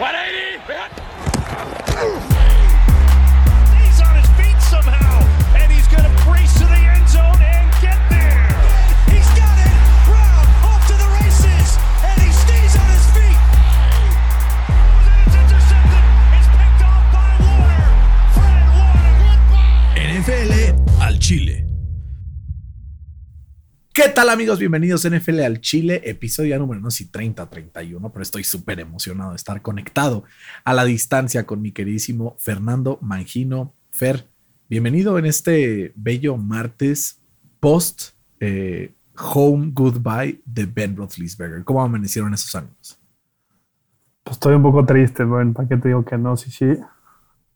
He's on his feet somehow, and he's going to brace to the end zone and get there. He's got it. Brown off to the races, and he stays on his feet. It's intercepted. It's picked off by Warner. Fred Warner. NFL al Chile. ¿Qué tal amigos? Bienvenidos a NFL al Chile, episodio número no sé si 30, 31, pero estoy súper emocionado de estar conectado a la distancia con mi queridísimo Fernando Mangino. Fer, bienvenido en este bello martes post eh, home goodbye de Ben Roethlisberger. ¿Cómo amanecieron esos ánimos? Pues estoy un poco triste, bueno, ¿para qué te digo que no? Sí, sí.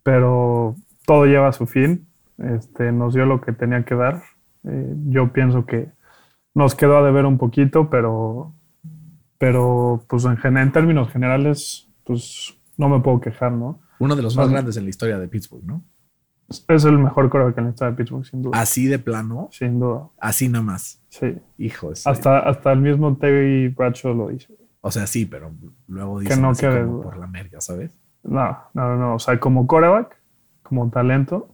Pero todo lleva a su fin. Este, nos dio lo que tenía que dar. Eh, yo pienso que nos quedó a deber un poquito, pero, pero pues en, en términos generales, pues no me puedo quejar, ¿no? Uno de los más grandes en la historia de Pittsburgh, ¿no? Es el mejor coreback en la historia de Pittsburgh, sin duda. Así de plano, Sin duda, así nada más. sí. Hijo, de- Hasta, hasta el mismo Terry Bradshaw lo dice. o sea, sí, pero luego dicen no así quede como duda. por la merga, ¿sabes? No, no, no. O sea, como coreback, como talento,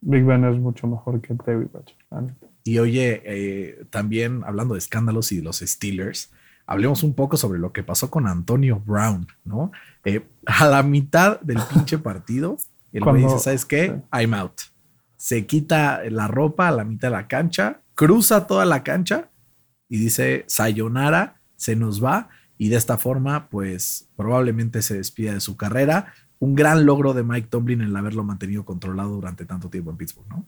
Big Ben es mucho mejor que Terry Bradshaw. Y oye, eh, también hablando de escándalos y de los Steelers, hablemos un poco sobre lo que pasó con Antonio Brown, ¿no? Eh, a la mitad del pinche partido, el güey dice, ¿sabes qué? I'm out. Se quita la ropa a la mitad de la cancha, cruza toda la cancha y dice, Sayonara, se nos va. Y de esta forma, pues probablemente se despide de su carrera. Un gran logro de Mike Tomlin el haberlo mantenido controlado durante tanto tiempo en Pittsburgh, ¿no?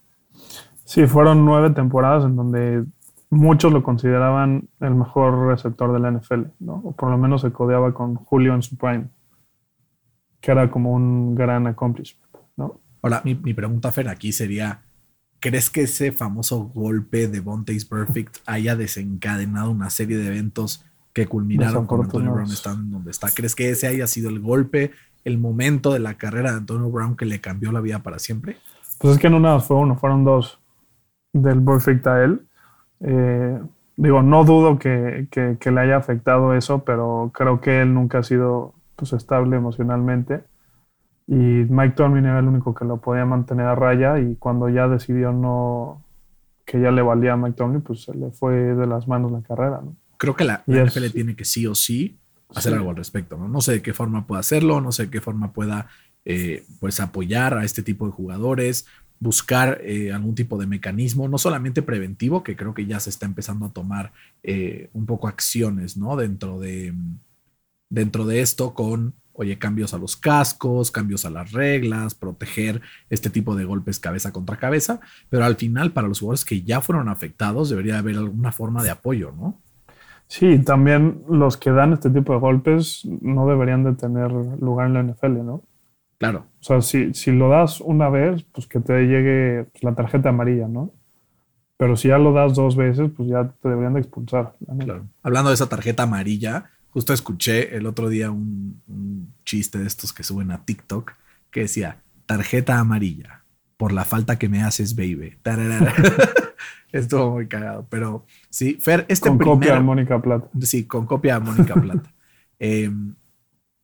Sí, fueron nueve temporadas en donde muchos lo consideraban el mejor receptor de la NFL, ¿no? O por lo menos se codeaba con Julio en su prime, que era como un gran accomplishment, ¿no? Ahora, mi, mi pregunta, Fer, aquí sería: ¿crees que ese famoso golpe de Bonte's Perfect haya desencadenado una serie de eventos que culminaron con Antonio Brown estando donde está? ¿Crees que ese haya sido el golpe, el momento de la carrera de Antonio Brown que le cambió la vida para siempre? Pues es que no nada fue uno, fueron dos del perfect a él. Eh, digo, no dudo que, que- que le haya afectado eso, pero creo que él nunca ha sido pues, estable emocionalmente. Y Mike Tomlin era el único que lo podía mantener a raya y cuando ya decidió no que ya le valía a Mike Tomlin, pues se le fue de las manos la carrera. ¿no? Creo que la, NFL tiene que sí o sí hacer Sí. algo al respecto, ¿no? No sé de qué forma pueda hacerlo, no sé de qué forma pueda eh, pues apoyar a este tipo de jugadores, buscar eh, algún tipo de mecanismo, no solamente preventivo, que creo que ya se está empezando a tomar eh, un poco acciones, ¿no? Dentro de, dentro de esto con, oye, cambios a los cascos, cambios a las reglas, proteger este tipo de golpes cabeza contra cabeza, pero al final para los jugadores que ya fueron afectados debería haber alguna forma de apoyo, ¿no? Sí, también los que dan este tipo de golpes no deberían de tener lugar en la NFL, ¿no? Claro. O sea, si, si lo das una vez, pues que te llegue pues, la tarjeta amarilla, ¿no? Pero si ya lo das dos veces, pues ya te deberían de expulsar. Claro. Hablando de esa tarjeta amarilla, justo escuché el otro día un, un chiste de estos que suben a TikTok que decía tarjeta amarilla por la falta que me haces, baby. Estuvo muy cagado, pero sí, Fer, este Con primer, copia de Mónica Plata. Sí, con copia de Mónica Plata. Eh,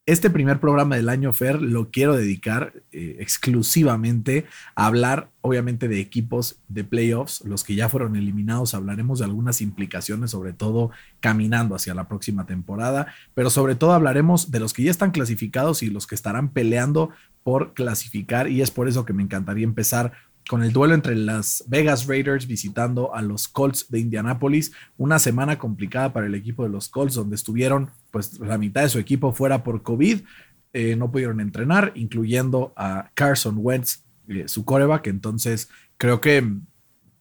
este primer programa del año, Fer, lo quiero dedicar eh, exclusivamente a hablar, obviamente, de equipos de playoffs, los que ya fueron eliminados. Hablaremos de algunas implicaciones, sobre todo caminando hacia la próxima temporada, pero sobre todo hablaremos de los que ya están clasificados y los que estarán peleando por clasificar. Y es por eso que me encantaría empezar con el duelo entre las Vegas Raiders visitando a los Colts de Indianápolis. Una semana complicada para el equipo de los Colts, donde estuvieron pues la mitad de su equipo fuera por COVID. Eh, no pudieron entrenar, incluyendo a Carson Wentz, eh, su coreback. Entonces, creo que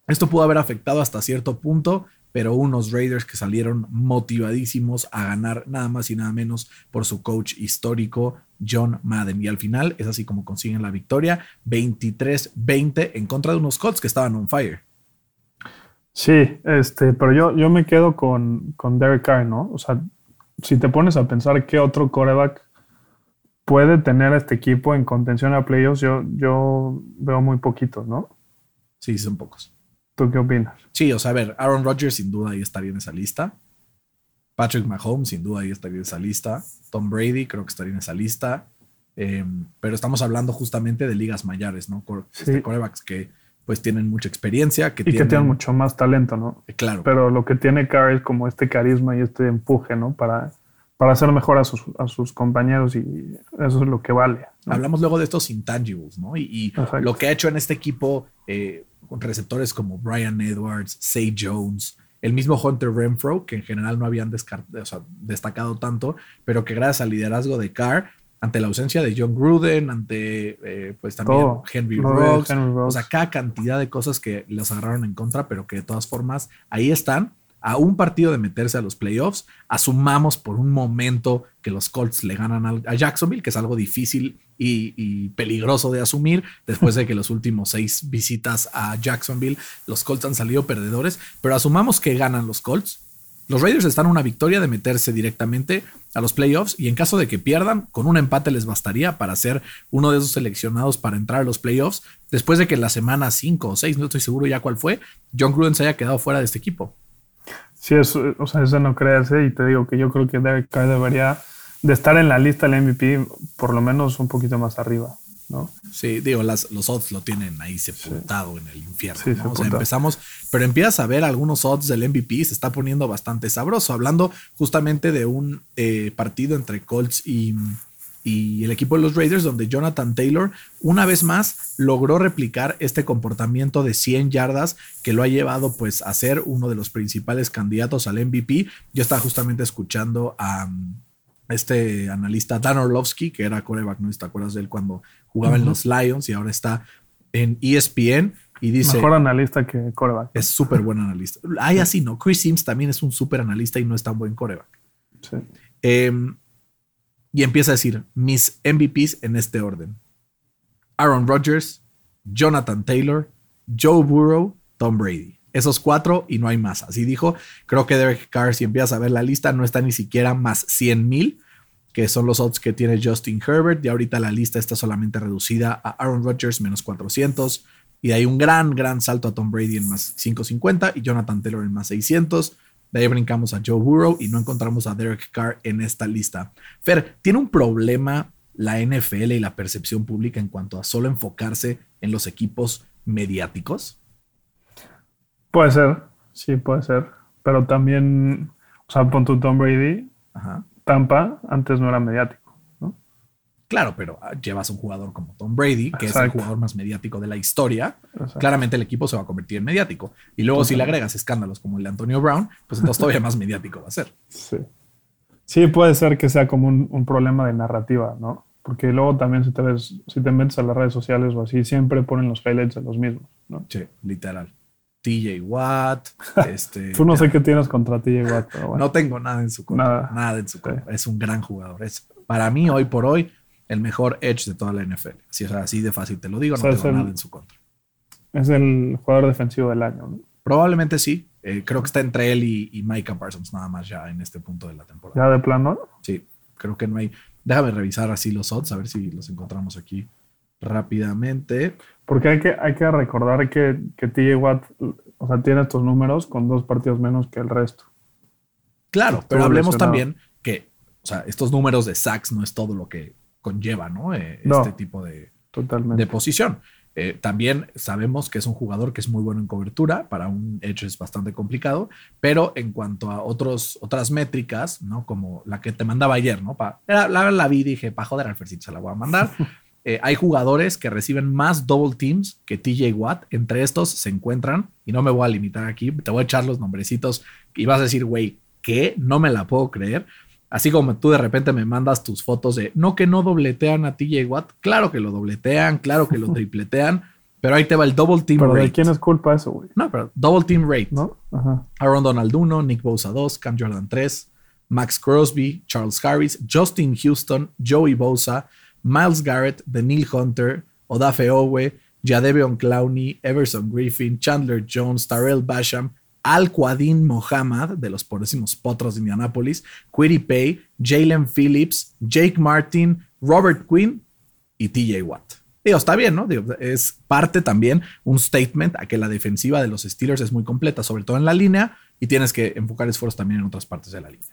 esto pudo haber afectado hasta cierto punto, pero unos Raiders que salieron motivadísimos a ganar nada más y nada menos por su coach histórico, John Madden. Y al final es así como consiguen la victoria, 23-20 en contra de unos Colts que estaban on fire. Sí, este, pero yo, yo me quedo con, con Derek Carr, ¿no? O sea, si te pones a pensar qué otro coreback puede tener a este equipo en contención a playoffs, yo, yo veo muy poquito, ¿no? Sí, son pocos. ¿Tú qué opinas? Sí, o sea, a ver, Aaron Rodgers sin duda ahí estaría en esa lista. Patrick Mahomes, sin duda, ahí estaría en esa lista. Tom Brady, creo que estaría en esa lista. Eh, pero estamos hablando justamente de ligas mayores, ¿no? Cor- Sí. este, corebacks que pues tienen mucha experiencia, que Y que tienen, mucho más talento, ¿no? eh, claro, Pero lo que tiene Carr es como este carisma y este empuje, ¿no? Para, para hacer mejor a sus, a sus compañeros y eso es lo que vale. ¿no? Hablamos luego de estos intangibles, ¿no? Y, lo que ha hecho en este equipo eh, con receptores como Brian Edwards, Say Jones, el mismo Hunter Renfro, que en general no habían descar- o sea, destacado tanto, pero que gracias al liderazgo de Carr, ante la ausencia de John Gruden, ante eh, pues también. Henry Rocks, o sea, cada cantidad de cosas que los agarraron en contra, pero que de todas formas ahí están. A un partido de meterse a los playoffs, asumamos por un momento que los Colts le ganan a Jacksonville, que es algo difícil y, peligroso de asumir, después de que los últimos seis visitas a Jacksonville, los Colts han salido perdedores, pero asumamos que ganan los Colts. Los Raiders están a una victoria de meterse directamente a los playoffs y en caso de que pierdan, con un empate les bastaría para ser uno de esos seleccionados para entrar a los playoffs después de que la semana 5 o 6, no estoy seguro ya cuál fue, John Gruden se haya quedado fuera de este equipo. Sí, es, o sea, es de no creerse y te digo que yo creo que Derek Carr debería de estar en la lista del MVP por lo menos un poquito más arriba, ¿no? Sí, digo, las, los odds lo tienen ahí sepultado en el infierno. Sí, ¿no? O sea, empezamos, pero empiezas a ver algunos odds del MVP, se está poniendo bastante sabroso. Hablando justamente de un eh, partido entre Colts y, y el equipo de los Raiders, donde Jonathan Taylor, una vez más, logró replicar este comportamiento de 100 yardas que lo ha llevado pues a ser uno de los principales candidatos al MVP. Yo estaba justamente escuchando a um, este analista Dan Orlovsky, que era coreback, ¿no? ¿Te acuerdas de él cuando jugaba en los Lions y ahora está en ESPN? Y dice, Mejor analista que coreback. es súper buen analista. Ay, así, ¿no? Chris Sims también es un súper analista y no es tan buen coreback. Sí. Eh, y empieza a decir mis MVPs en este orden: Aaron Rodgers, Jonathan Taylor, Joe Burrow, Tom Brady. Esos cuatro y no hay más. Así dijo. Creo que Derek Carr, si empiezas a ver la lista, no está ni siquiera más 100 mil, que son los odds que tiene Justin Herbert. Y ahorita la lista está solamente reducida a Aaron Rodgers menos 400. Y hay un gran, gran salto a Tom Brady en más 550 y Jonathan Taylor en más 600. De ahí brincamos a Joe Burrow y no encontramos a Derek Carr en esta lista. Fer, ¿tiene un problema la NFL y la percepción pública en cuanto a solo enfocarse en los equipos mediáticos? Puede ser, sí, puede ser. Pero también, o sea, pon tu Tom Brady, Ajá. Tampa, antes no era mediático. Claro, pero ah, llevas un jugador como Tom Brady, que es el jugador más mediático de la historia. Exacto. Claramente el equipo se va a convertir en mediático. Y luego si le agregas escándalos como el de Antonio Brown, pues entonces todavía más mediático va a ser. Sí. Sí, puede ser que sea como un, un problema de narrativa, ¿no? Porque luego también si te ves, si te metes a las redes sociales o así, siempre ponen los highlights de los mismos, ¿no? Sí, literal. TJ Watt, este... Tú no sé qué tienes contra ti, Watt, pero bueno. No tengo nada en su contra. Nada. Nada, en su contra. Es un gran jugador. Es para mí, hoy por hoy, el mejor edge de toda la NFL. Si es así de fácil te lo digo, O no sea, tengo el- nada en su contra. Es el jugador defensivo del año, ¿no? Probablemente sí. Eh, creo que está entre él y, y Micah Parsons nada más ya en este punto de la temporada. Ya de plano, Sí, creo que no hay. Déjame revisar así los odds, a ver si los encontramos aquí rápidamente. porque hay que, hay que recordar que, que TJ Watt, o sea, tiene estos números con dos partidos menos que el resto. Claro, pero hablemos también que, o sea, estos números de sacks no es todo lo que conlleva, ¿no? Eh, No. Este tipo de, Totalmente. de posición. Eh, también sabemos que es un jugador que es muy bueno en cobertura, para un edge es bastante complicado, pero en cuanto a otros, otras métricas, ¿no? Como la que te mandaba ayer, ¿no? Pa, la, la, la vi y dije, para joder al Fercito se la voy a mandar. Eh, hay jugadores que reciben más double teams que TJ Watt. Entre estos se encuentran, y no me voy a limitar aquí, te voy a echar los nombrecitos y vas a decir, güey, ¿qué? No me la puedo creer. Así como tú de repente me mandas tus fotos de, no que no dobletean a TJ Watt. Claro que lo dobletean, claro que lo tripletean, pero ahí te va el double team Pero rate. ¿de quién es culpa eso, güey? No, pero double team rate. ¿No? Ajá. Aaron Donald 1, Nick Bosa 2, Cam Jordan 3, Max Crosby, Charles Harris, Justin Houston, Joey Bosa, Miles Garrett, Daniil Hunter, Odafe Owe, Jadeveon Clowney, Everson Griffin, Chandler Jones, Tarell Basham, Al Quadin Mohammad, de los poderísimos potros de Indianapolis, Quiddy Pay, Jalen Phillips, Jake Martin, Robert Quinn y TJ Watt. Digo, está bien, ¿no? Es parte también un statement a que la defensiva de los Steelers es muy completa, sobre todo en la línea, y tienes que enfocar esfuerzos también en otras partes de la línea.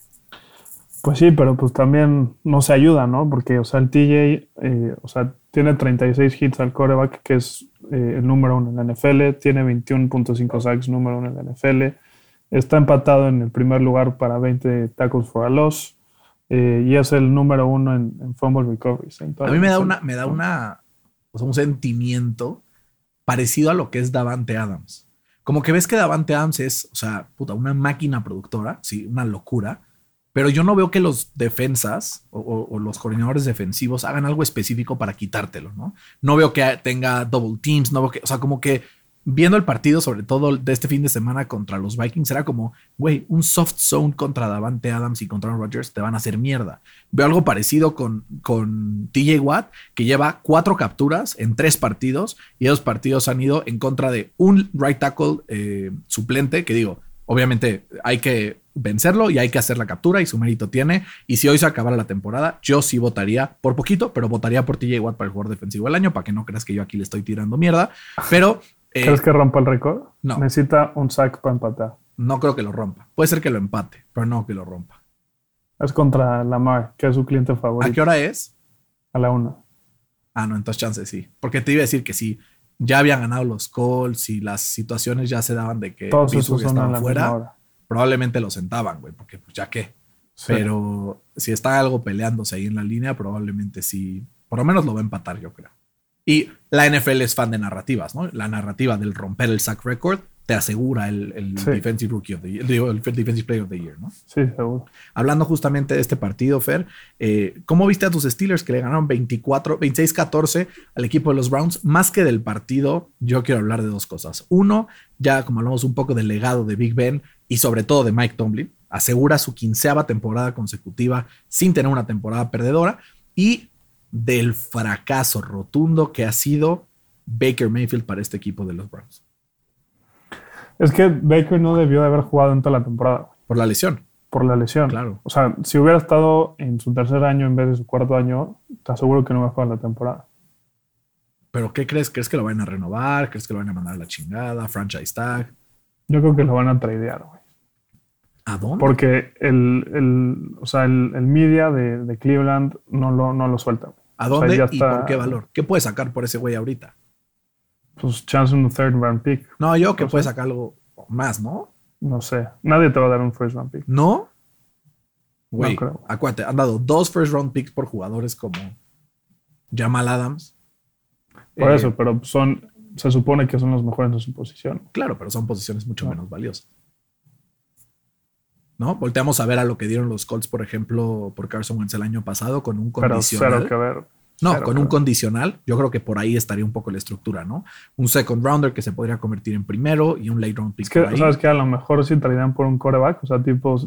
Pues sí, pero pues también no se ayuda, ¿no? Porque, o sea, el TJ, eh, o sea, tiene 36 hits al coreback, que es eh, el número uno en la NFL, tiene 21.5 sacks, número uno en la NFL, está empatado en el primer lugar para 20 tackles for a loss, eh, y es el número uno en, fumble recoveries. a mí me da una, me da una, o sea, un sentimiento parecido a lo que es Davante Adams. Como que ves que Davante Adams es, o sea, puta, una máquina productora, sí, una locura pero yo no veo que los defensas o, los coordinadores defensivos hagan algo específico para quitártelo, ¿no? No veo que tenga double teams, no veo que, o sea, como que viendo el partido, sobre todo de este fin de semana contra los Vikings, era como, güey, un soft zone contra Davante Adams y contra Rodgers te van a hacer mierda. Veo algo parecido con, con TJ Watt, que lleva cuatro capturas en tres partidos y esos partidos han ido en contra de un right tackle eh, suplente, que digo, obviamente hay que vencerlo y hay que hacer la captura y su mérito tiene. Y si hoy se acabara la temporada, yo sí votaría por poquito, pero votaría por TJ Watt para el jugador defensivo del año, para que no creas que yo aquí le estoy tirando mierda. Pero. Eh, ¿Crees que rompa el récord? No. Necesita un sack para empatar. No creo que lo rompa. Puede ser que lo empate, pero no que lo rompa. Es contra Lamar, que es su cliente favorito. ¿A qué hora es? A la una. Ah, no, entonces chance sí. Porque te iba a decir que sí ya habían ganado los Colts y las situaciones ya se daban de que Todos esos estaban fuera, probablemente lo sentaban, güey, porque pues ya qué. Pero si está algo peleándose ahí en la línea, probablemente sí, por lo menos lo va a empatar, yo creo. Y la NFL es fan de narrativas, ¿no? La narrativa del romper el sack record te asegura el, Defensive Rookie of the Year, el Defensive Player of the Year, ¿no? Sí, seguro. Hablando justamente de este partido, Fer, eh, ¿cómo viste a tus Steelers que le ganaron 24, 26-14 al equipo de los Browns? Más que del partido, yo quiero hablar de dos cosas. Uno, ya como hablamos un poco del legado de Big Ben y sobre todo de Mike Tomlin, asegura su quinceava temporada consecutiva sin tener una temporada perdedora y del fracaso rotundo que ha sido Baker Mayfield para este equipo de los Browns. Es que Baker no debió de haber jugado en toda la temporada. Por la lesión. Por la lesión. Claro. O sea, si hubiera estado en su tercer año en vez de su cuarto año, te aseguro que no va a jugar la temporada. ¿Pero qué crees? ¿Crees que lo van a renovar? ¿Crees que lo van a mandar a la chingada? ¿Franchise tag? Yo creo que lo van a tradear, güey. ¿A dónde? Porque el, el o sea, el, el media de, de, Cleveland no lo, no lo suelta. ¿A dónde y por qué valor? ¿Qué puede sacar por ese güey ahorita? Pues chance un third round pick. No, yo que puede sacar algo más, ¿no? No sé. Nadie te va a dar un first round pick. ¿No? Güey, no acuérdate, han dado dos first round picks por jugadores como Jamal Adams. Por eso, eh, pero son, se supone que son los mejores en su posición. Claro, pero son posiciones mucho menos valiosas. ¿No? Volteamos a ver a lo que dieron los Colts, por ejemplo, por Carson Wentz el año pasado con un condicional. Pero cero que ver. No, con un condicional, yo creo que por ahí estaría un poco la estructura, ¿no? Un second rounder que se podría convertir en primero y un late round pick. Es que, ¿sabes que A lo mejor si traerían por un coreback, o sea, tipo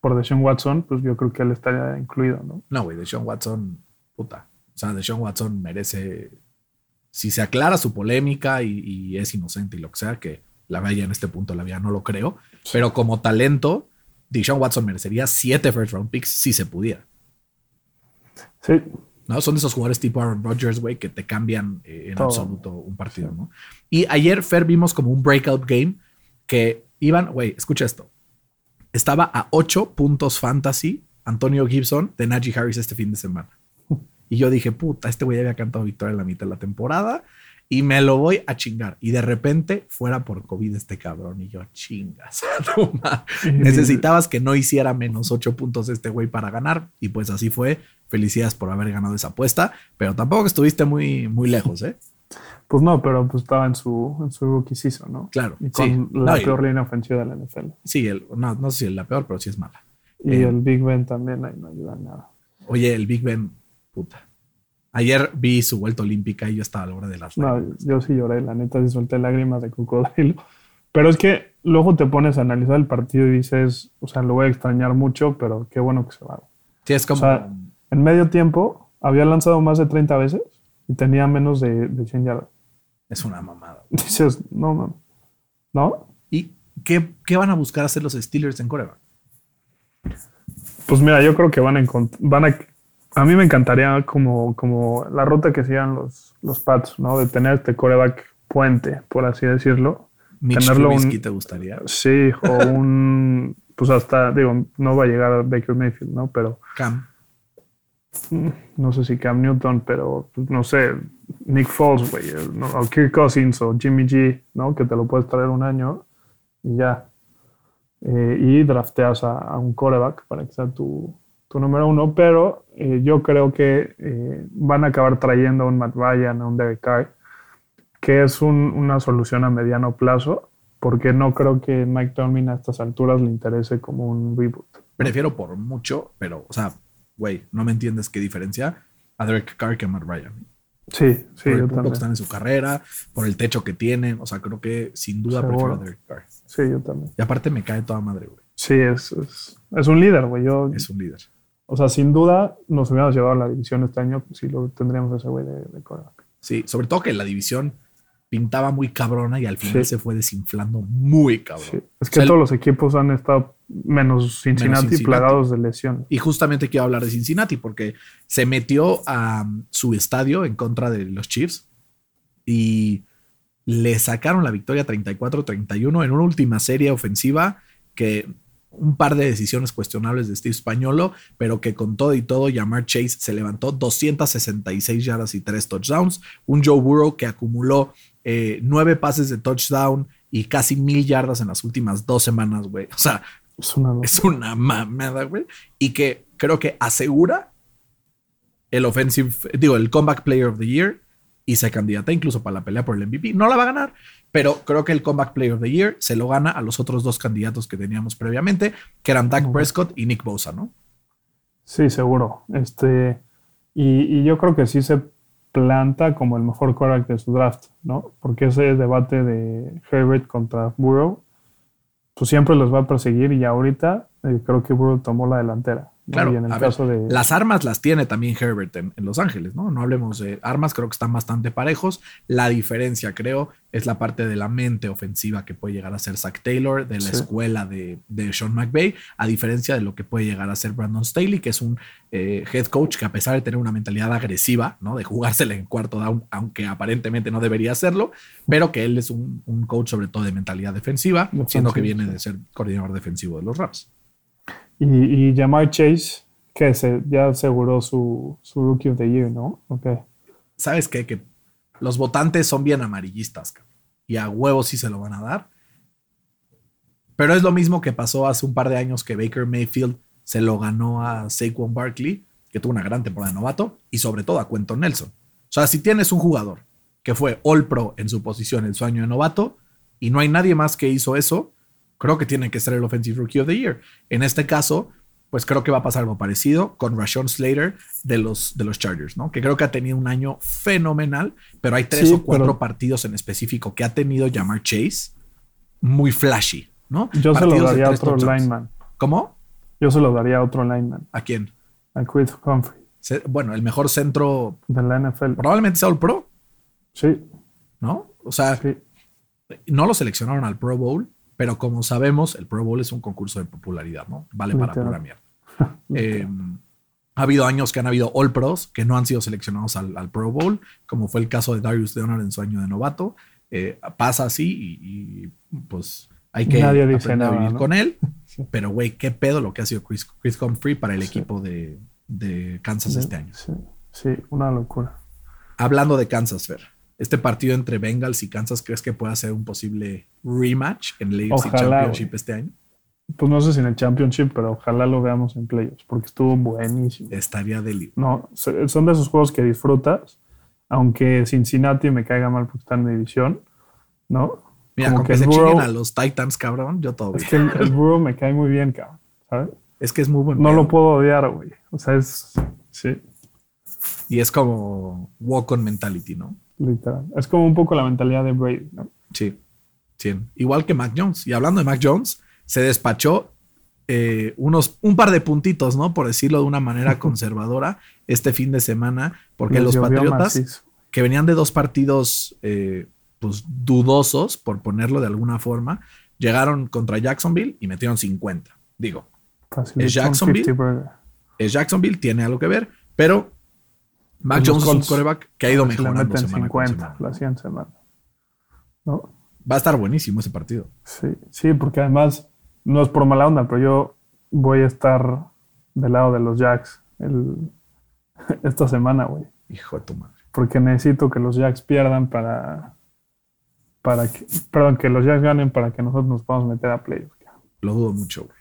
por Deshaun Watson, pues yo creo que él estaría incluido, ¿no? No, güey, Deshaun Watson, puta. O sea, Deshaun Watson merece. Si se aclara su polémica y, es inocente y lo que sea, que la vaya en este punto la vida no lo creo, pero como talento, Deshaun Watson merecería siete first round picks si se pudiera. Sí, ¿no? Son esos jugadores tipo Aaron Rodgers, güey, que te cambian eh, en absoluto un partido, ¿no? Y ayer, Fer, vimos como un breakout game que iban, güey, escucha esto. Estaba a 8 puntos fantasy Antonio Gibson de Najee Harris este fin de semana. Y yo dije, puta, este güey había cantado victoria en la mitad de la temporada y me lo voy a chingar. Y de repente fuera por COVID este cabrón. Y yo, chingas. Necesitabas que no hiciera menos ocho puntos este güey para ganar. Y pues así fue. Felicidades por haber ganado esa apuesta. Pero tampoco estuviste muy, muy lejos, ¿eh? Pues no, pero pues estaba en su, en su rookie season, ¿no? Claro. Y con la peor línea ofensiva de la NFL. Sí, el, no, no sé si es la peor, pero sí es mala. Y eh, el Big Ben también ahí no ayuda en nada. Oye, el Big Ben, puta. Ayer vi su vuelta olímpica y yo estaba a la hora de las No, yo sí lloré, la neta, sí solté lágrimas de cocodrilo. Pero es que luego te pones a analizar el partido y dices, o sea, lo voy a extrañar mucho, pero qué bueno que se va. Sí, es como... O sea, en medio tiempo había lanzado más de 30 veces y tenía menos de, de 100 yardas. Es una mamada. Dices, no, no. ¿No? ¿Y qué, qué van a buscar hacer los Steelers en Corea? Pues mira, yo creo que van a, van a a mí me encantaría como, como la ruta que sigan los, los Pats, ¿no? De tener este coreback puente, por así decirlo. Mitch tenerlo un, te gustaría? Sí, o un pues hasta, digo, no va a llegar a Baker Mayfield, ¿no? Pero Cam. no sé si Cam Newton, pero pues, no sé, Nick Foles, güey, no, o Kirk Cousins o Jimmy G, ¿no? Que te lo puedes traer un año y ya. Eh, y drafteas a, a un quarterback para que sea tu, tu número uno, pero eh, yo creo que eh, van a acabar trayendo a un Matt Ryan, a un Derek Carr, que es un- una solución a mediano plazo, porque no creo que Mike Tomlin a estas alturas le interese como un reboot. Prefiero por mucho, pero, o sea, güey, no me entiendes qué diferencia a Derek Carr que a Matt Ryan. Sí, sí, por el yo punto también. que están en su carrera, por el techo que tienen. O sea, creo que sin duda Seguro. prefiero a Derek Carr. Sí, yo también. Y aparte me cae toda madre, güey. Sí, es, es, es un líder, güey. Yo, Es un líder. O sea, sin duda nos hubiéramos llevado a la división este año si lo tendríamos ese güey de, de quarterback. Sí, sobre todo que la división pintaba muy cabrona y al final Sí. se fue desinflando muy cabrón. Sí. Es O que el- todos los equipos han estado menos Cincinnati, Cincinnati. plagados de lesiones. Y justamente quiero hablar de Cincinnati porque se metió a um, su estadio en contra de los Chiefs y le sacaron la victoria 34-31 en una última serie ofensiva que un par de decisiones cuestionables de Steve Spagnolo, pero que con todo y todo Jamar Chase se levantó 266 yardas y tres touchdowns, un Joe Burrow que acumuló eh, nueve pases de touchdown y casi mil yardas en las últimas dos semanas, güey. O sea, Es una es una mamada, güey. Y que creo que asegura el offensive, digo, el comeback player of the year y se candidata incluso para la pelea por el MVP. No la va a ganar, pero creo que el comeback player of the year se lo gana a los otros dos candidatos que teníamos previamente, que eran Dak. Prescott y Nick Bosa, ¿no? Sí, seguro. Este, y, y yo creo que sí se planta como el mejor quarterback de su draft, ¿no? Porque ese debate de Herbert contra Burrow, pues siempre los va a perseguir y ahorita eh, creo que Burrow tomó la delantera. Claro, y en el a ver, caso de... Las armas las tiene también Herbert en, en Los Ángeles, ¿no? No hablemos de armas, creo que están bastante parejos. La diferencia, creo, es la parte de la mente ofensiva que puede llegar a ser Zach Taylor, de la Sí. escuela de, de Sean McVay, a diferencia de lo que puede llegar a ser Brandon Staley, que es un eh, head coach que a pesar de tener una mentalidad agresiva, ¿no? De jugársela en cuarto down, aunque aparentemente no debería hacerlo, pero que él es un, un coach sobre todo de mentalidad defensiva, siendo que viene de ser coordinador defensivo de los Rams. Y, y Jamar Chase, que se, ya aseguró su, su Rookie of the Year, ¿no? Ok. ¿sabes qué? Que los votantes son bien amarillistas y a huevos sí se lo van a dar. Pero es lo mismo que pasó hace un par de años que Baker Mayfield se lo ganó a Saquon Barkley, que tuvo una gran temporada de novato, y sobre todo a Quentin Nelson. O sea, si tienes un jugador que fue All Pro en su posición en su año de novato y no hay nadie más que hizo eso, creo que tiene que ser el Offensive Rookie of the Year. En este caso, pues creo que va a pasar algo parecido con Rashawn Slater de los, de los Chargers, ¿no? Que creo que ha tenido un año fenomenal, pero hay tres Sí, o cuatro pero- partidos en específico que ha tenido Jamar Chase muy flashy, ¿no? Yo se lo daría a otro lineman. ¿Cómo? Yo se lo daría a otro lineman. ¿A quién? A Chris Humphrey, Se- Bueno, el mejor centro de la NFL. probablemente sea el Pro, Sí, ¿no? O sea, sí. no lo seleccionaron al Pro Bowl, pero como sabemos, el Pro Bowl es un concurso de popularidad, ¿no? Vale para pura mierda. Eh, ha habido años que han habido All Pros que no han sido seleccionados al, al Pro Bowl, como fue el caso de Darius Leonard en su año de novato. Eh, pasa así y, y, pues hay que Nadie dice a vivir ¿no? con él. Sí. Pero, güey, qué pedo lo que ha sido Chris, Chris Humphrey para el Sí. equipo de, de Kansas este año. Sí, sí, una locura. Hablando de Kansas, Fer, este partido entre Bengals y Kansas, ¿crees que pueda ser un posible rematch en el AFC Championship este año? Pues no sé si en el Championship, pero ojalá lo veamos en playoffs, porque estuvo buenísimo. Estaría del No, son de esos juegos que disfrutas, aunque Cincinnati me caiga mal porque está en mi división, ¿no? Mira, Como con que, que se chinguen Burrow- a los Titans, cabrón, yo todo Es que el, el Burrow me cae muy bien, cabrón, ¿sabes? Es que es muy bueno. No lo puedo odiar, güey. O sea, es, sí, Y es como walk on mentality, ¿no? Literal. Es como un poco la mentalidad de Brady, ¿no? Sí. sí. Igual que Mac Jones. Y hablando de Mac Jones, se despachó eh, unos, un par de puntitos, ¿no? Por decirlo de una manera conservadora, este fin de semana, porque los Patriotas, macizo. que venían de dos partidos eh, pues dudosos, por ponerlo de alguna forma, llegaron contra Jacksonville y metieron 50. Digo, ¿Es son Jacksonville? 50 burger. es Jacksonville, tiene algo que ver, pero Mac Jones es un coreback que ha ido mejorando semana con 50 semana. la siguiente semana. ¿No? Va a estar buenísimo ese partido. Sí, sí, porque además no es por mala onda, pero yo voy a estar del lado de los Jacks el, esta semana, güey. Hijo de tu madre. Porque necesito que los Jacks pierdan para. para que, perdón, que los Jacks ganen para que nosotros nos podamos meter a playoffs. Lo dudo mucho, güey.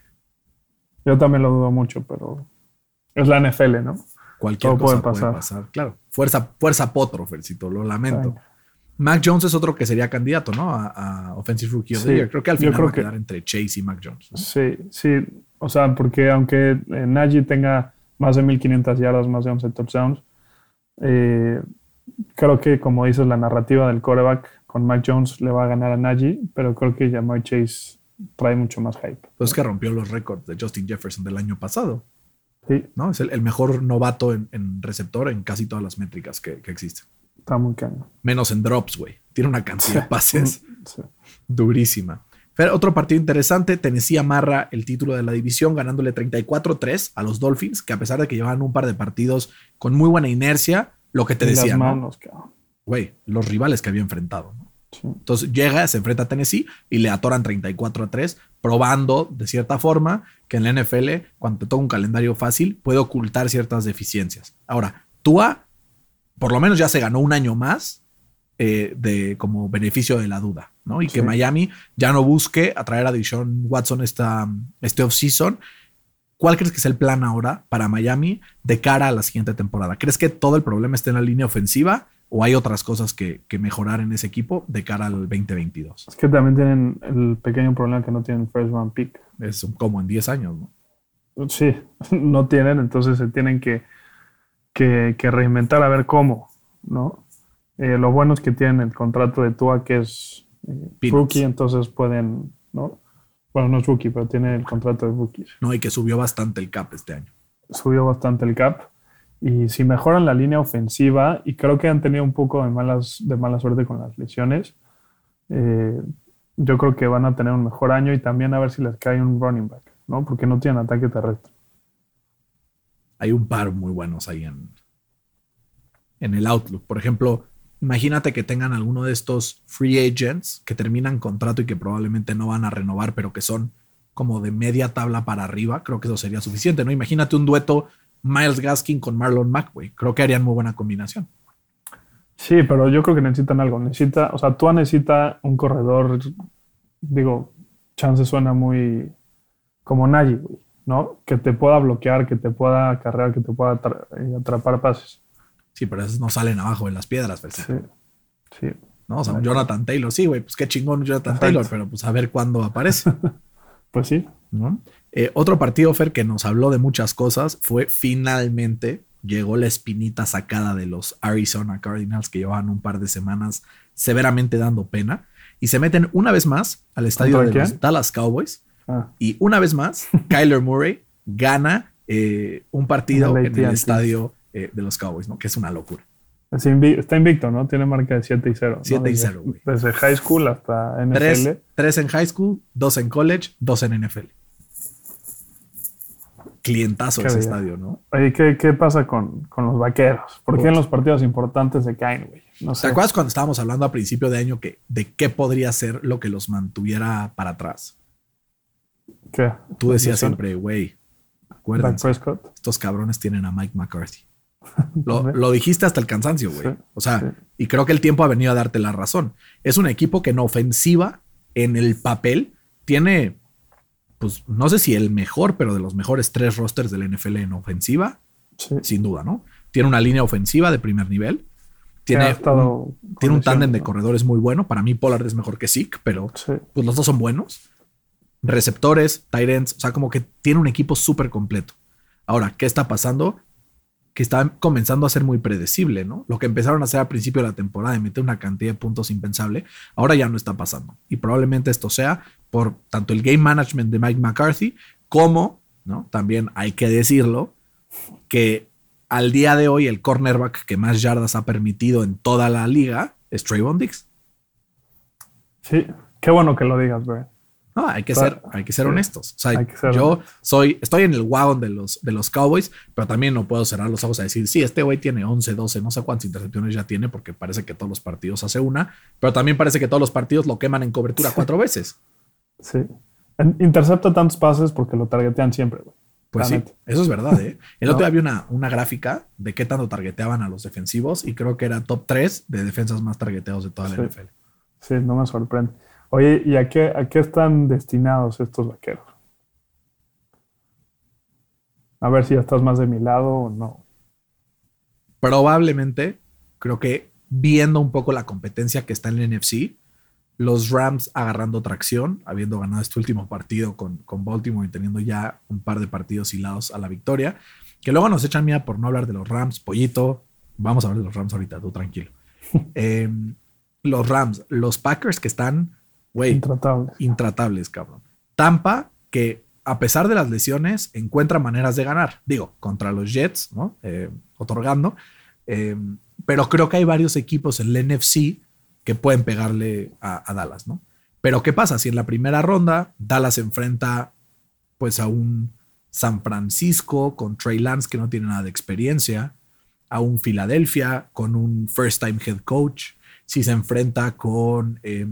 Yo también lo dudo mucho, pero es la NFL, ¿no? Cualquier Todo cosa puede puede pasar. Claro. Fuerza, fuerza potro, Fercito, lo lamento. Exacto. Mac Jones es otro que sería candidato, ¿no? A, a Offensive Rookie of the Sí, Year. Creo que al final creo va a que- quedar entre Chase y Mac Jones. ¿no? Sí, sí. O sea, porque aunque eh, Najee tenga más de 1500 yardas, más de 11 touchdowns, eh, creo que, como dices, la narrativa del quarterback con Mac Jones le va a ganar a Najee, pero creo que Jamar Chase trae mucho más hype. Pues que rompió los récords de Justin Jefferson del año pasado, Sí, ¿no? Es el, el mejor novato en, en receptor en casi todas las métricas que, que existen. está muy cañón. Menos en drops, güey. Tiene una cantidad de pases Sí. durísima. Fer, otro partido interesante, Tennessee amarra el título de la división ganándole 34-3 a los Dolphins, que a pesar de que llevaban un par de partidos con muy buena inercia, lo que te decía, güey, los rivales que había enfrentado. ¿no? Entonces llega, se enfrenta a Tennessee y le atoran 34 a 3, probando de cierta forma que en la NFL, cuando te toca un calendario fácil, puede ocultar ciertas deficiencias. Ahora, Tua, por lo menos ya se ganó un año más eh, de como beneficio de la duda, ¿no? Y que. Miami ya no busque atraer a Deshaun Watson esta, este offseason. ¿Cuál crees que es el plan ahora para Miami de cara a la siguiente temporada? ¿Crees que todo el problema está en la línea ofensiva o hay otras cosas que, que mejorar en ese equipo de cara al 2022? Es que también tienen el pequeño problema que no tienen first round pick. Es como en 10 años, ¿no? Sí, no tienen, entonces se tienen que, que, que reinventar a ver cómo, ¿no? Eh, lo bueno es que tienen el contrato de Tua, que es eh, rookie, entonces pueden, ¿no? Bueno, no es rookie, pero tiene el contrato de rookies. No, y que subió bastante el cap este año. Subió bastante el cap. Y si mejoran la línea ofensiva, y creo que han tenido un poco de, malas, de mala suerte con las lesiones, eh, yo creo que van a tener un mejor año y también a ver si les cae un running back, ¿no? Porque no tienen ataque terrestre. Hay un par muy buenos ahí en, en el Outlook. Por ejemplo, imagínate que tengan alguno de estos free agents que terminan contrato y que probablemente no van a renovar, pero que son como de media tabla para arriba. Creo que eso sería suficiente, ¿no? Imagínate un dueto Miles Gaskin con Marlon Mack, güey. Creo que harían muy buena combinación. Sí, pero yo creo que necesitan algo. Necesita, o sea, Tua necesita un corredor, digo, chance suena muy como Nagy, güey, ¿no? Que te pueda bloquear, que te pueda acarrear, que te pueda eh, atrapar pases. Sí, pero esos no salen abajo de las piedras, Fer. Sí, sí. ¿no? O sea, un Jonathan Taylor, sí, güey, pues qué chingón Jonathan Exacto. Taylor, pero pues a ver cuándo aparece. Pues sí. ¿no? Eh, otro partido, Fer, que nos habló de muchas cosas fue finalmente llegó la espinita sacada de los Arizona Cardinals que llevaban un par de semanas severamente dando pena y se meten una vez más al estadio de ¿Contra los? Dallas Cowboys Ah, y una vez más Kyler Murray gana eh, un partido En el estadio eh, de los Cowboys, ¿no? Que es una locura. es invi- está invicto, ¿no? Tiene marca de 7 y 0. 7 y Desde- 0, güey. Desde high school hasta NFL. Tres, tres en high school, dos en college, dos en NFL. Clientazo Qué ese estadio, ¿no? Oye, ¿qué, qué pasa con, con los vaqueros? ¿Por qué en los partidos importantes se caen, güey? No ¿Te acuerdas cuando estábamos hablando a principio de año que de qué podría ser lo que los mantuviera para atrás? ¿Qué? Tú decías siempre, güey, acuérdense, estos cabrones tienen a Mike McCarthy. Lo, lo dijiste hasta el cansancio, güey. Sí, o sea, sí. y creo que el tiempo ha venido a darte la razón. Es un equipo que en ofensiva, en el papel, tiene, pues no sé si el mejor, pero de los mejores tres rosters del NFL en ofensiva, Sí. sin duda, ¿no? Tiene una línea ofensiva de primer nivel. Tiene, un, tiene un tándem de corredores muy bueno. Para mí, Pollard es mejor que Zeke, pero Sí. pues los dos son buenos. Receptores, tight ends, o sea, como que tiene un equipo súper completo. Ahora, ¿qué está pasando? Que está comenzando a ser muy predecible, ¿no? Lo que empezaron a hacer al principio de la temporada de meter una cantidad de puntos impensable, ahora ya no está pasando. Y probablemente esto sea por tanto el game management de Mike McCarthy como, ¿no? También hay que decirlo, que al día de hoy el cornerback que más yardas ha permitido en toda la liga es Trayvon Diggs. Sí. Qué bueno que lo digas, güey. No, hay que ser, hay que ser Sí. honestos. O sea, ser yo honestos. soy, estoy en el wagon de los, de los Cowboys, pero también no puedo cerrar los ojos a decir, sí, este güey tiene 11, 12, no sé cuántas intercepciones ya tiene, porque parece que todos los partidos hace una, pero también parece que todos los partidos lo queman en cobertura cuatro veces. Sí. Intercepta tantos pases porque lo targetean siempre, güey. Pues sí, eso es verdad, ¿eh? El otro día había una, una gráfica de qué tanto targeteaban a los defensivos y creo que era top 3 de defensas más targeteados de toda la. NFL. Sí, no me sorprende. Oye, ¿y a qué, a qué están destinados estos vaqueros? A ver si ya estás más de mi lado o no. Probablemente, creo que viendo un poco la competencia que está en el NFC, los Rams agarrando tracción, habiendo ganado este último partido con, con Baltimore y teniendo ya un par de partidos hilados a la victoria, que luego nos echan mía por no hablar de los Rams, pollito. Vamos a hablar de los Rams ahorita, tú tranquilo. Eh, los Rams, los Packers que están, güey, Intratables. intratables, cabrón. Tampa, que a pesar de las lesiones, encuentra maneras de ganar. Digo, contra los Jets, ¿no? Eh, otorgando. Eh, pero creo que hay varios equipos en el NFC que pueden pegarle a, a Dallas, ¿no? Pero ¿qué pasa? Si en la primera ronda Dallas enfrenta pues a un San Francisco con Trey Lance que no tiene nada de experiencia, a un Filadelfia con un first time head coach, si se enfrenta con eh,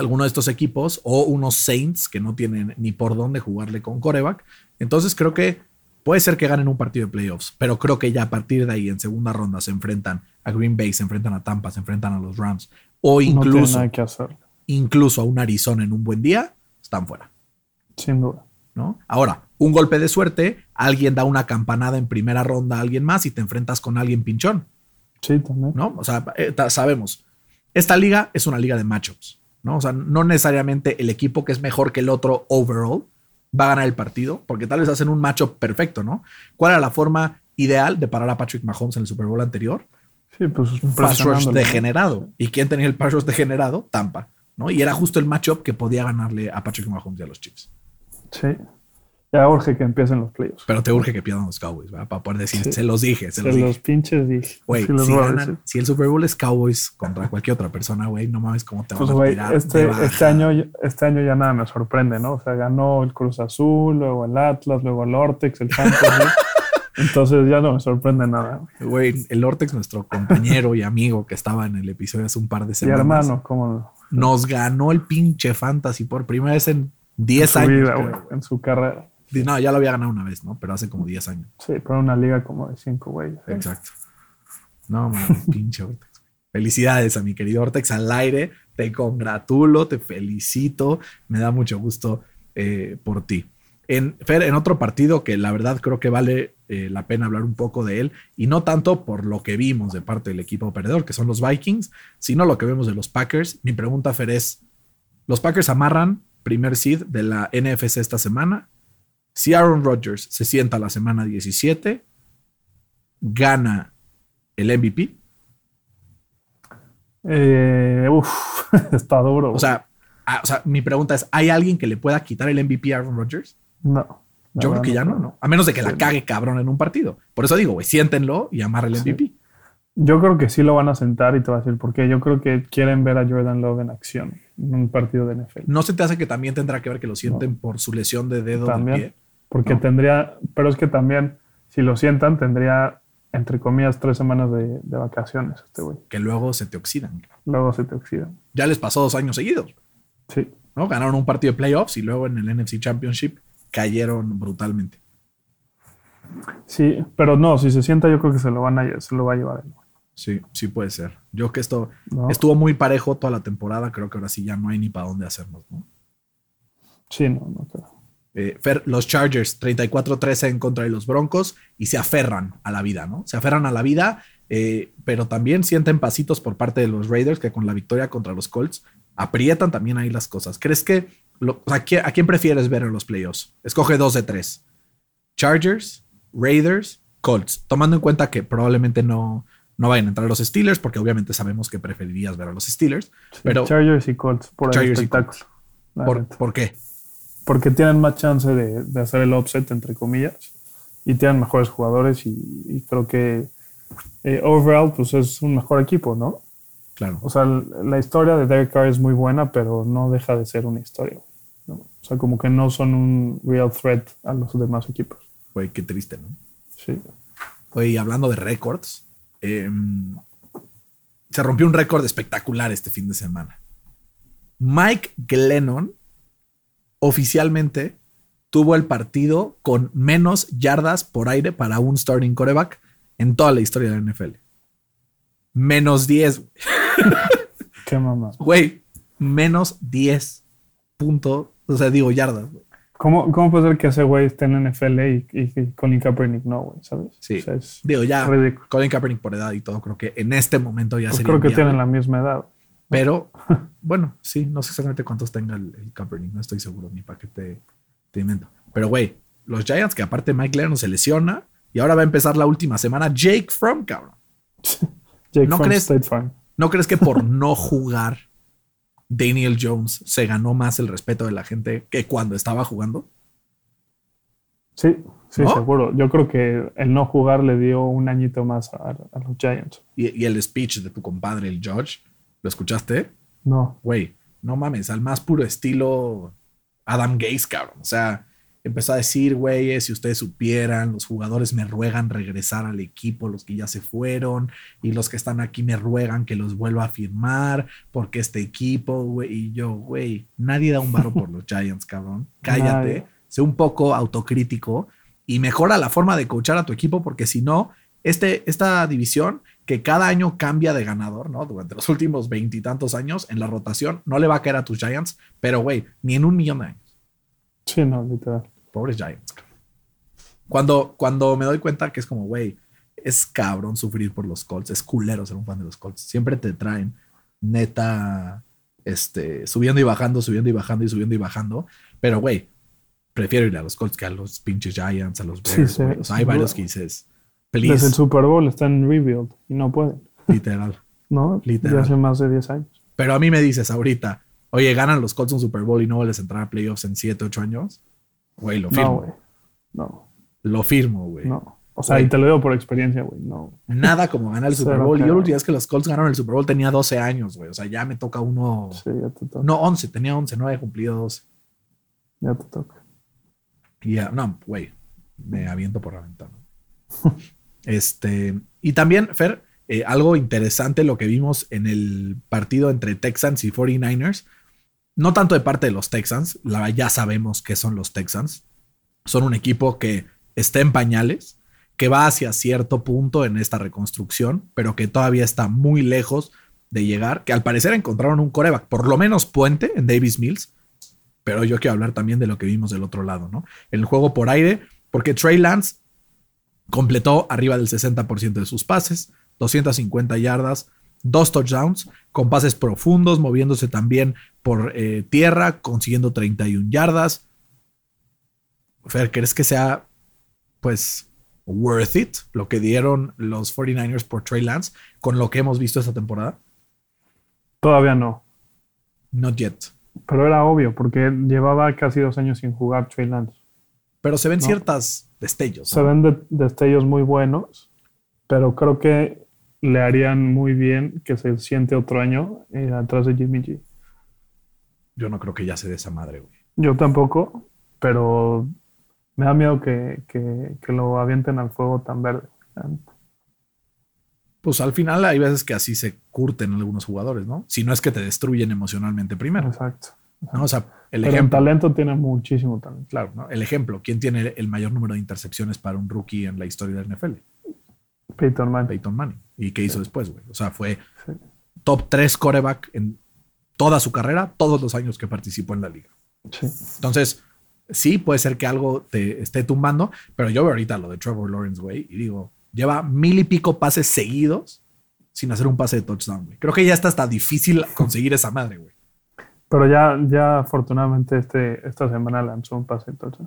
alguno de estos equipos o unos Saints que no tienen ni por dónde jugarle con coreback. Entonces creo que puede ser que ganen un partido de playoffs, pero creo que ya a partir de ahí en segunda ronda se enfrentan a Green Bay, se enfrentan a Tampa, se enfrentan a los Rams o incluso, nada que hacer, incluso a un Arizona en un buen día, están fuera. sin duda. ¿no? Ahora, un golpe de suerte, alguien da una campanada en primera ronda a alguien más y te enfrentas con alguien pinchón. Sí, también. ¿no? O sea, eh, sabemos, esta liga es una liga de matchups, ¿no? O sea, no necesariamente el equipo que es mejor que el otro overall va a ganar el partido, porque tal vez hacen un matchup perfecto, ¿no? ¿Cuál era la forma ideal de parar a Patrick Mahomes en el Super Bowl anterior? Sí, pues Un pass rush degenerado. ¿Y quién tenía el pass rush degenerado? Tampa, ¿no? Y era justo el matchup que podía ganarle a Patrick Mahomes y a los Chiefs. Sí. Ya urge que empiecen los playoffs. Pero te urge que pierdan los Cowboys, ¿verdad? Para poder decir, Sí. se los dije, se Se los los, dije. pinches dije. Güey, los si, a si el Super Bowl es Cowboys contra cualquier otra persona, güey, no mames cómo te Pues, a güey, tirar este, este, año, este año ya nada me sorprende, ¿no? O sea, ganó el Cruz Azul, luego el Atlas, luego el Ortex, el Santos. Entonces ya no me sorprende nada. güey. El Ortex, nuestro compañero y amigo que estaba en el episodio hace un par de Y semanas, hermano, como nos ganó el pinche fantasy por primera vez en en 10 su años. vida, creo, güey, en su carrera. Güey. No, ya lo había ganado una vez, ¿no? Pero hace como 10 años. Sí, pero una liga como de cinco güeyes. ¿eh? Exacto. No, mames, pinche Ortex. Felicidades a mi querido Ortex al aire. Te congratulo, te felicito. Me da mucho gusto eh, por ti. En, Fer, en otro partido que la verdad creo que vale eh, la pena hablar un poco de él, y no tanto por lo que vimos de parte del equipo perdedor, que son los Vikings, sino lo que vemos de los Packers. Mi pregunta, Fer, es: ¿los Packers amarran primer seed de la NFC esta semana? Si Aaron Rodgers se sienta la semana 17, gana el MVP. Eh, uf, está duro. O sea, ah, o sea, mi pregunta es: ¿hay alguien que le pueda quitar el MVP a Aaron Rodgers? no. Yo creo que ya no. ¿no? A menos de que la cague cabrón en un partido. Por eso digo, güey, siéntenlo y amarra el Sí. MVP. Yo creo que sí lo van a sentar y te voy a decir por qué. Yo creo que quieren ver a Jordan Love en acción en un partido de NFL. ¿No se te hace que también tendrá que ver que lo sienten por su lesión de dedo del También. pie? Porque No. tendría, pero es que también, si lo sientan, tendría, entre comillas, tres semanas de, de vacaciones este güey. Que luego se te oxidan. Luego se te oxidan. Ya les pasó dos años seguidos, Sí. ¿no? Ganaron un partido de playoffs y luego en el NFC Championship cayeron brutalmente. Sí, pero no, si se sienta, yo creo que se lo van a se lo va a llevar él. Sí, sí puede ser. Yo que esto ¿no? estuvo muy parejo toda la temporada. Creo que ahora sí ya no hay ni para dónde hacernos, ¿no? Sí, no, no creo. Eh, los Chargers 34-13 en contra de los Broncos y se aferran a la vida, ¿no? Se aferran a la vida, eh, pero también sienten pasitos por parte de los Raiders que con la victoria contra los Colts aprietan también ahí las cosas. ¿Crees que lo- ¿a, quién, a quién prefieres ver en los playoffs? Escoge dos de tres. Chargers, Raiders, Colts, tomando en cuenta que probablemente no, no vayan a entrar los Steelers, porque obviamente sabemos que preferirías ver a los Steelers. Sí, Pero- Chargers y Colts, por el espectáculo. ¿Por. ¿por qué? Porque tienen más chance de, de hacer el offset, entre comillas, y tienen mejores jugadores y, y creo que eh, overall pues es un mejor equipo, ¿no? Claro. O sea, la historia de Derek Carr es muy buena, pero no deja de ser una historia. ¿no? O sea, como que no son un real threat a los demás equipos. Güey, qué triste, ¿no? Sí. Oye, hablando de récords, em, se rompió un récord espectacular este fin de semana. Mike Glennon oficialmente tuvo el partido con menos yardas por aire para un starting quarterback en toda la historia de la NFL. Menos 10. Qué mamá. Güey, menos 10 puntos. O sea, digo yardas. güey. ¿Cómo, ¿Cómo puede ser que ese güey esté en la NFL y, y, y Colin Kaepernick no, güey? ¿Sabes? Sí. O sea, es Digo, ya ridículo. Colin Kaepernick por edad y todo, creo que en este momento ya Pues sería creo que tienen la misma edad. Pero, bueno, sí, no sé exactamente cuántos tenga el, el Kaepernick, no estoy seguro ni para qué te, te invento. Pero, güey, los Giants, que aparte Mike Lennon se lesiona y ahora va a empezar la última semana, Jake Fromm, cabrón. Jake ¿No from crees? State Farm. ¿No crees que por no jugar Daniel Jones se ganó más el respeto de la gente que cuando estaba jugando? Sí, sí, ¿No? seguro. Yo creo que el no jugar le dio un añito más a, a los Giants. Y, y el speech de tu compadre, el George, ¿lo escuchaste? No. Güey, no mames, al más puro estilo Adam Gaze, cabrón. O sea, empezó a decir, güey, si ustedes supieran, los jugadores me ruegan regresar al equipo, los que ya se fueron, y los que están aquí me ruegan que los vuelva a firmar, porque este equipo, güey, y yo, güey, nadie da un varo por los Giants, cabrón. Cállate, Nadie. sé un poco autocrítico y mejora la forma de coachar a tu equipo, porque si no, este, esta división que cada año cambia de ganador, ¿no? Durante los últimos veintitantos años en la rotación, no le va a caer a tus Giants, pero güey, ni en un millón de años. Sí, no, literal. Pobres Giants. Cuando, cuando me doy cuenta que es como, güey, es cabrón sufrir por los Colts, es culero ser un fan de los Colts. Siempre te traen neta, este, subiendo y bajando, subiendo y bajando y subiendo y bajando. Pero, güey, prefiero ir a los Colts que a los pinches Giants, a los Sí, Bears. sí, güey. O sea, hay varios que dices, Desde el please, Super Bowl está en rebuild y no pueden. literal. ¿No? Literal. Ya hace más de 10 años. Pero a mí me dices ahorita, oye, ganan los Colts un Super Bowl y no vuelves a entrar a playoffs en 7, 8 años. Güey, lo No, firmo. güey. No, lo firmo, güey. no. O sea, y te lo digo por experiencia, güey. No. Nada como ganar el Super Bowl. Y yo la última vez que los Colts ganaron el Super Bowl tenía 12 años, güey. O sea, ya me toca uno. Sí, ya te toca. No, 11, tenía 11, no había cumplido 12. Ya te toca. Y ya, no, güey, me aviento por la ventana. este, y también, Fer, eh, algo interesante lo que vimos en el partido entre Texans y 49ers. No tanto de parte de los Texans, ya sabemos que son los Texans. Son un equipo que está en pañales, que va hacia cierto punto en esta reconstrucción, pero que todavía está muy lejos de llegar, que al parecer encontraron un coreback, por lo menos puente en Davis Mills, pero yo quiero hablar también de lo que vimos del otro lado, ¿no? El juego por aire, porque Trey Lance completó arriba del 60% de sus pases, 250 yardas, dos touchdowns, con pases profundos, moviéndose también por eh, tierra, consiguiendo 31 yardas. Fer, ¿crees que sea, pues, worth it lo que dieron los 49ers por Trey Lance con lo que hemos visto esta temporada? Todavía no. Not yet. Pero era obvio, porque llevaba casi dos años sin jugar Trey Lance. Pero se ven No. ciertas destellos. Se ven de- destellos muy buenos, pero creo que le harían muy bien que se siente otro año eh, atrás de Jimmy G. Yo no creo que ya se dé esa madre, güey. Yo tampoco, pero me da miedo que, que- que lo avienten al fuego tan verde. Pues al final hay veces que así se curten algunos jugadores, ¿no? Si no es que te destruyen emocionalmente primero. Exacto. ¿No? O sea, el Pero ejemplo. talento tiene muchísimo talento. Claro, ¿no? El ejemplo. ¿Quién tiene el mayor número de intercepciones para un rookie en la historia del NFL? Peyton Manning. Peyton Manning. ¿Y qué hizo después, güey? O sea, fue Sí. top 3 coreback en toda su carrera, todos los años que participó en la liga. Sí. Entonces, sí, puede ser que algo te esté tumbando, pero yo veo ahorita lo de Trevor Lawrence, güey, y digo, lleva mil y pico pases seguidos sin hacer un pase de touchdown, güey. Creo que ya está hasta difícil conseguir esa madre, güey. Pero ya, ya afortunadamente este, esta semana lanzó un pase entonces.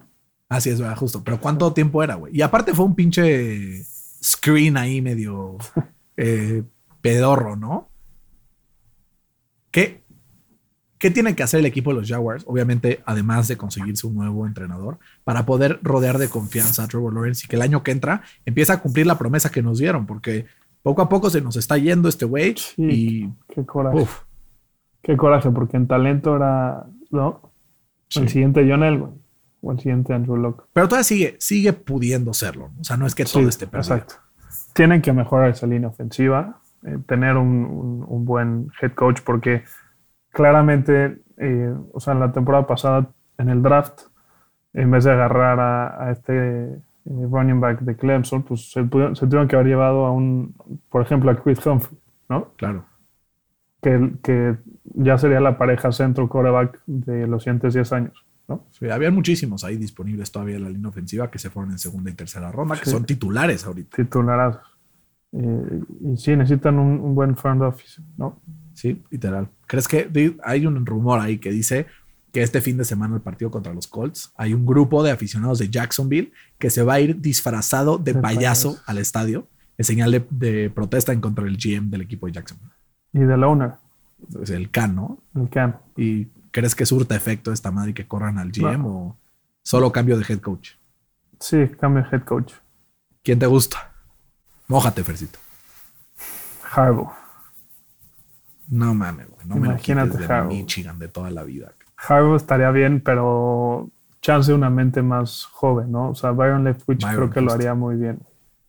Así es, ¿verdad? Justo. Pero ¿cuánto tiempo era, güey? Y aparte fue un pinche screen ahí medio eh, pedorro, ¿no? ¿Qué, ¿Qué tiene que hacer el equipo de los Jaguars? Obviamente, además de conseguirse un nuevo entrenador, para poder rodear de confianza a Trevor Lawrence y que el año que entra empiece a cumplir la promesa que nos dieron, porque poco a poco se nos está yendo este güey Sí. y Qué coraje. uf, Qué coraje, porque en talento era, ¿no? El siguiente John Elway o el siguiente Andrew Locke. pero todavía sigue, sigue pudiendo serlo. O sea, no es que todo Sí, esté perdido. Exacto. Tienen que mejorar esa línea ofensiva, eh, tener un, un- un buen head coach, porque claramente, eh, o sea, en la temporada pasada en el draft, en vez de agarrar a, a este eh, running back de Clemson, pues se, pudieron- se tuvieron que haber llevado a un, por ejemplo, a Chris Humphrey, ¿no? Claro. Que, que ya sería la pareja centro quarterback de los siguientes 10 años, ¿no? Sí, había muchísimos ahí disponibles todavía en la línea ofensiva que se fueron en segunda y tercera ronda, que Sí. son titulares ahorita. Titularazos. Eh, y sí, necesitan un, un buen front office, ¿no? Sí, literal. ¿Crees que hay un rumor ahí que dice que este fin de semana el partido contra los Colts hay un grupo de aficionados de Jacksonville que se va a ir disfrazado de, De payaso, payaso. al estadio en señal de, de protesta en contra del GM del equipo de Jacksonville? Y del owner, Es el Can, ¿no? el Cam. ¿Y crees que surta efecto esta madre y que corran al GM o solo cambio de head coach? Sí, cambia head coach. ¿Quién te gusta? Mójate, Fercito. Harbaugh. No mames, güey. No me lo Imagínate, de Harbaugh. Michigan de toda la vida. Harbaugh estaría bien, pero chance una mente más joven, ¿no? O sea, Byron Leftwich creo que lo haría muy bien.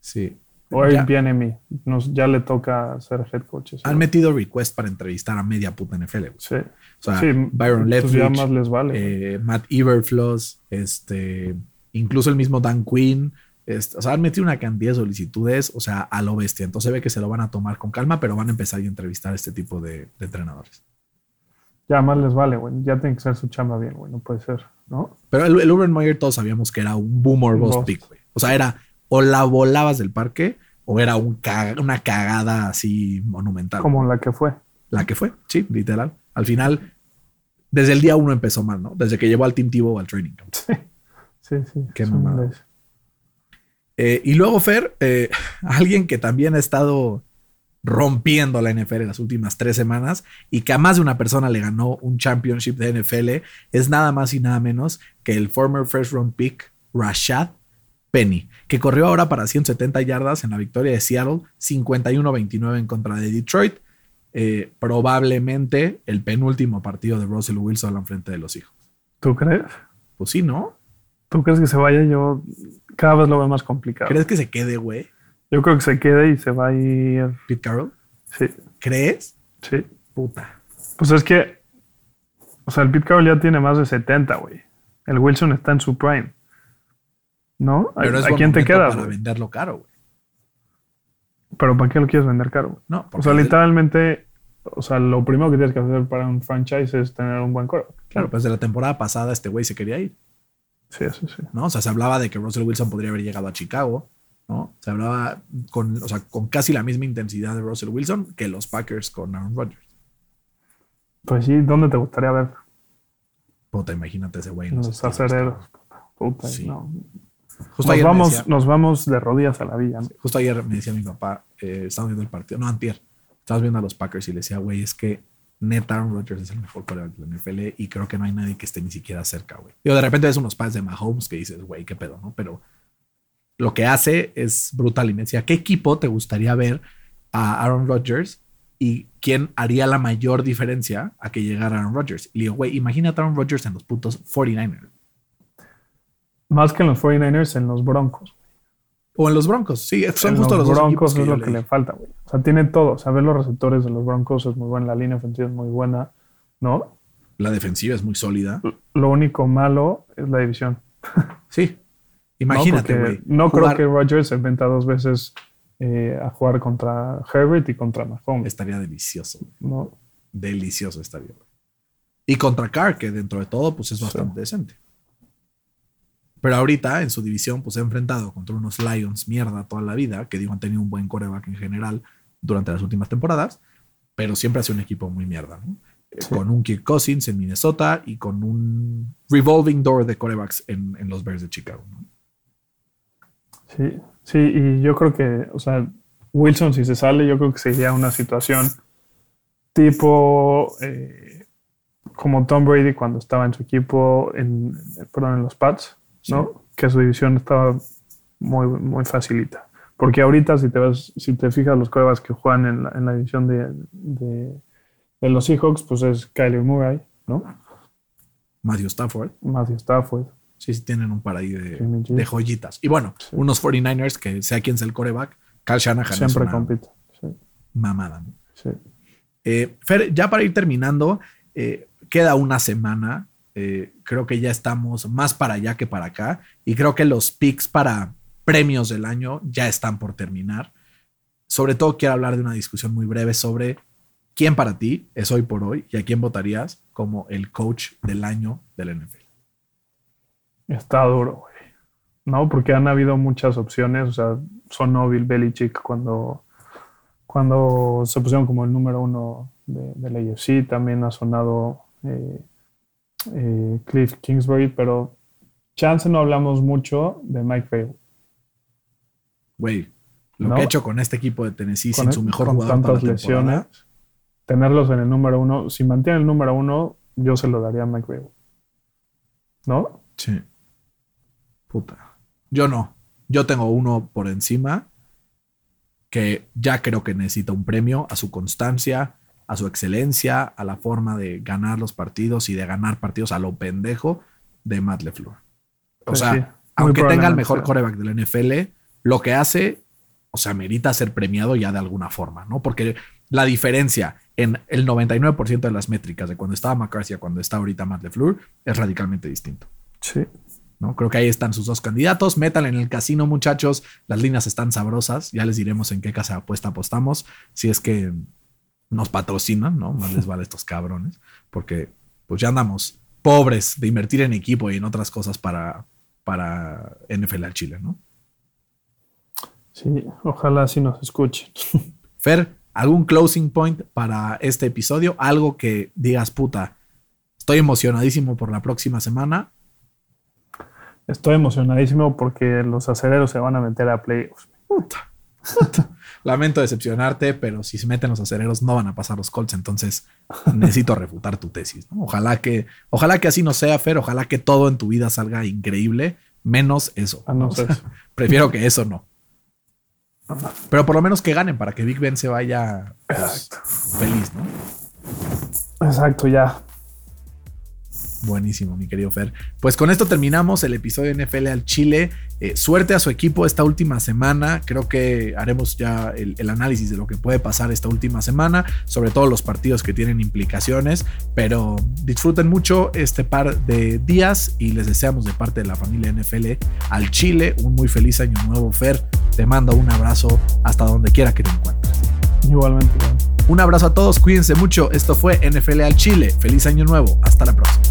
Sí. O Eric Bieniemy, nos ya le toca ser head coach. sí. Han metido request para entrevistar a media puta NFL. güey. Sí. O sea, Sí, Byron pues Leftwich, más les vale. eh, Matt Eberfloss, este, incluso el mismo Dan Quinn. este, o sea, han metido una cantidad de solicitudes, o sea, a lo bestia. Entonces se ve que se lo van a tomar con calma, pero van a empezar a entrevistar a este tipo de, de entrenadores. Ya más les vale, güey. Ya tiene que ser su chamba bien, güey. No puede ser, ¿no? Pero el, el Urban Meyer todos sabíamos que era un boom or bust Bust. pick, güey. O sea, era o la volabas del parque o era un una cagada así monumental. Como la que fue. La que fue, sí, literal. Al final, desde el día uno empezó mal, ¿no? Desde que llevó al Team Tebow al training camp. Sí, sí. sí. Qué mamada. Eh, y luego, Fer, eh, alguien que también ha estado rompiendo la NFL en las últimas tres semanas y que a más de una persona le ganó un championship de NFL es nada más y nada menos que el former first round pick Rashad Penny, que corrió ahora para 170 yardas en la victoria de Seattle, 51-29 en contra de Detroit. Eh, probablemente el penúltimo partido de Russell Wilson al frente de los hijos. ¿Tú crees? Pues sí, ¿no? ¿Tú crees que se vaya? Yo cada vez lo veo más complicado. ¿Crees que se quede, güey? Yo creo que se quede y se va a ir. Pete Carroll. Sí, ¿Crees? sí. Puta. Pues es que. O sea, el Pete Carroll ya tiene más de 70, güey. El Wilson está en su prime. ¿No? ¿A, Pero es a quién te quedas? Para venderlo caro, güey. Pero ¿para qué lo quieres vender caro? güey? No, O sea, literalmente. O sea, lo primero que tienes que hacer para un franchise es tener un buen core. Claro, pues de la temporada pasada este güey se quería ir, Sí, sí, sí. ¿no? O sea, se hablaba de que Russell Wilson podría haber llegado a Chicago, ¿no? Se hablaba con, o sea, con casi la misma intensidad de Russell Wilson que los Packers con Aaron Rodgers. Pues sí, ¿dónde te gustaría ver? Puta, imagínate ese güey. los Los acereros. Puta, Sí. no. Justo Nos vamos, decía, nos vamos de rodillas a la villa. ¿no? justo ayer me decía mi papá, eh, estábamos viendo el partido, no, antier, estábamos viendo a los Packers y le decía, güey, es que neta Aaron Rodgers es el mejor quarterback de la NFL y creo que no hay nadie que esté ni siquiera cerca, güey. Digo, de repente ves unos pads de Mahomes que dices, güey, qué pedo, ¿no? Pero lo que hace es brutal. Y me decía, ¿qué equipo te gustaría ver a Aaron Rodgers y quién haría la mayor diferencia a que llegara Aaron Rodgers? Y le digo, güey, imagínate a Aaron Rodgers en los putos 49ers. Más que en los 49ers, en los Broncos. O en los Broncos, sí, son en justo los, equipos Broncos es lo que le falta, güey. O sea, tiene todo. O sea, ver los receptores de los Broncos es muy buena. La línea ofensiva es muy buena, ¿no? La defensiva es muy sólida. Lo único malo es la división. Sí. Imagínate, güey. No, jugar- creo que Rodgers se inventa dos veces eh, a jugar contra Herbert y contra Mahomes, Estaría delicioso. ¿no? Delicioso estaría. güey. Y contra Carr, que dentro de todo, pues es Sí. bastante decente. Pero ahorita en su división, pues se ha enfrentado contra unos Lions mierda toda la vida, que digo, han tenido un buen coreback en general durante las últimas temporadas, pero siempre ha sido un equipo muy mierda, ¿no? Eh, Sí. Con un Kirk Cousins en Minnesota y con un revolving door de corebacks en, en los Bears de Chicago, ¿no? Sí, sí, y yo creo que, o sea, Wilson si se sale, yo creo que sería una situación tipo eh, como Tom Brady cuando estaba en su equipo, en, perdón, en los Pats, ¿no? Que su división estaba muy, muy facilita. Porque ahorita, si te ves, si te fijas los corebacks que juegan en la, en la división de, de, de los Seahawks, pues es Kyler Murray, ¿no? Matthew Stafford. Matthew Stafford. Sí, sí tienen un par ahí de, joyitas. Y bueno, Sí. unos 49ers que sea quien sea el coreback, Kyle Shanahan Siempre compite. Sí, mamada. ¿no? sí. Eh, Fer, ya para ir terminando, eh, queda una semana Eh, creo que ya estamos más para allá que para acá. Y creo que los picks para premios del año ya están por terminar. Sobre todo quiero hablar de una discusión muy breve sobre quién para ti es hoy por hoy y a quién votarías como el coach del año del NFL. Está duro, güey. No, porque han habido muchas opciones. O sea, sonó Bill Belichick cuando, cuando se pusieron como el número uno de, la UFC. También ha sonado eh, eh, Cliff Kingsbury, pero chance no hablamos mucho de Mike Vrabel. Güey, lo que ha hecho con este equipo de Tennessee sin su mejor con jugador tantas lesiones, tenerlos en el número uno, si mantiene el número uno, yo se lo daría a Mike Vrabel. ¿No? Sí. Puta. Yo no. Yo tengo uno por encima que ya creo que necesita un premio a su constancia, a su excelencia, a la forma de ganar los partidos y de ganar partidos a lo pendejo de Matt LeFleur. O pues sea, aunque tenga el mejor coreback del NFL, lo que hace, o sea, merita ser premiado ya de alguna forma, ¿no? Porque la diferencia en el 99% de las métricas de cuando estaba McCarthy a cuando está ahorita Matt LeFleur es radicalmente distinto. Sí. ¿no? Creo que ahí están sus dos candidatos. Metal en el casino, muchachos. Las líneas están sabrosas. Ya les diremos en qué casa de apuesta apostamos. Si es que nos patrocinan, ¿no? Más les vale estos cabrones. Porque pues ya andamos pobres de invertir en equipo y en otras cosas para, para NFL al Chile, ¿no? Sí, ojalá sí nos escuchen. Fer, ¿algún closing point para este episodio? Algo que digas, puta, estoy emocionadísimo por la próxima semana Estoy emocionadísimo porque los acereros se van a meter a playoffs. Puta. Lamento decepcionarte, pero si se meten los acereros no van a pasar los Colts, entonces necesito refutar tu tesis. Ojalá que, ojalá que así no sea, Fer, ojalá que todo en tu vida salga increíble, menos eso. Ah, no, prefiero que eso no. Pero por lo menos que ganen para que Big Ben se vaya pues, feliz, ¿no? Exacto, ya. Buenísimo, mi querido Fer. Pues con esto terminamos el episodio de NFL al Chile. Eh, suerte a su equipo esta última semana. Creo que haremos ya el, análisis de lo que puede pasar esta última semana, sobre todo los partidos que tienen implicaciones. Pero disfruten mucho este par de días y les deseamos de parte de la familia NFL al Chile un muy feliz año nuevo, Fer. Te mando un abrazo hasta donde quiera que te encuentres. Igualmente. Un abrazo a todos, cuídense mucho. Esto fue NFL al Chile. Feliz año nuevo. Hasta la próxima.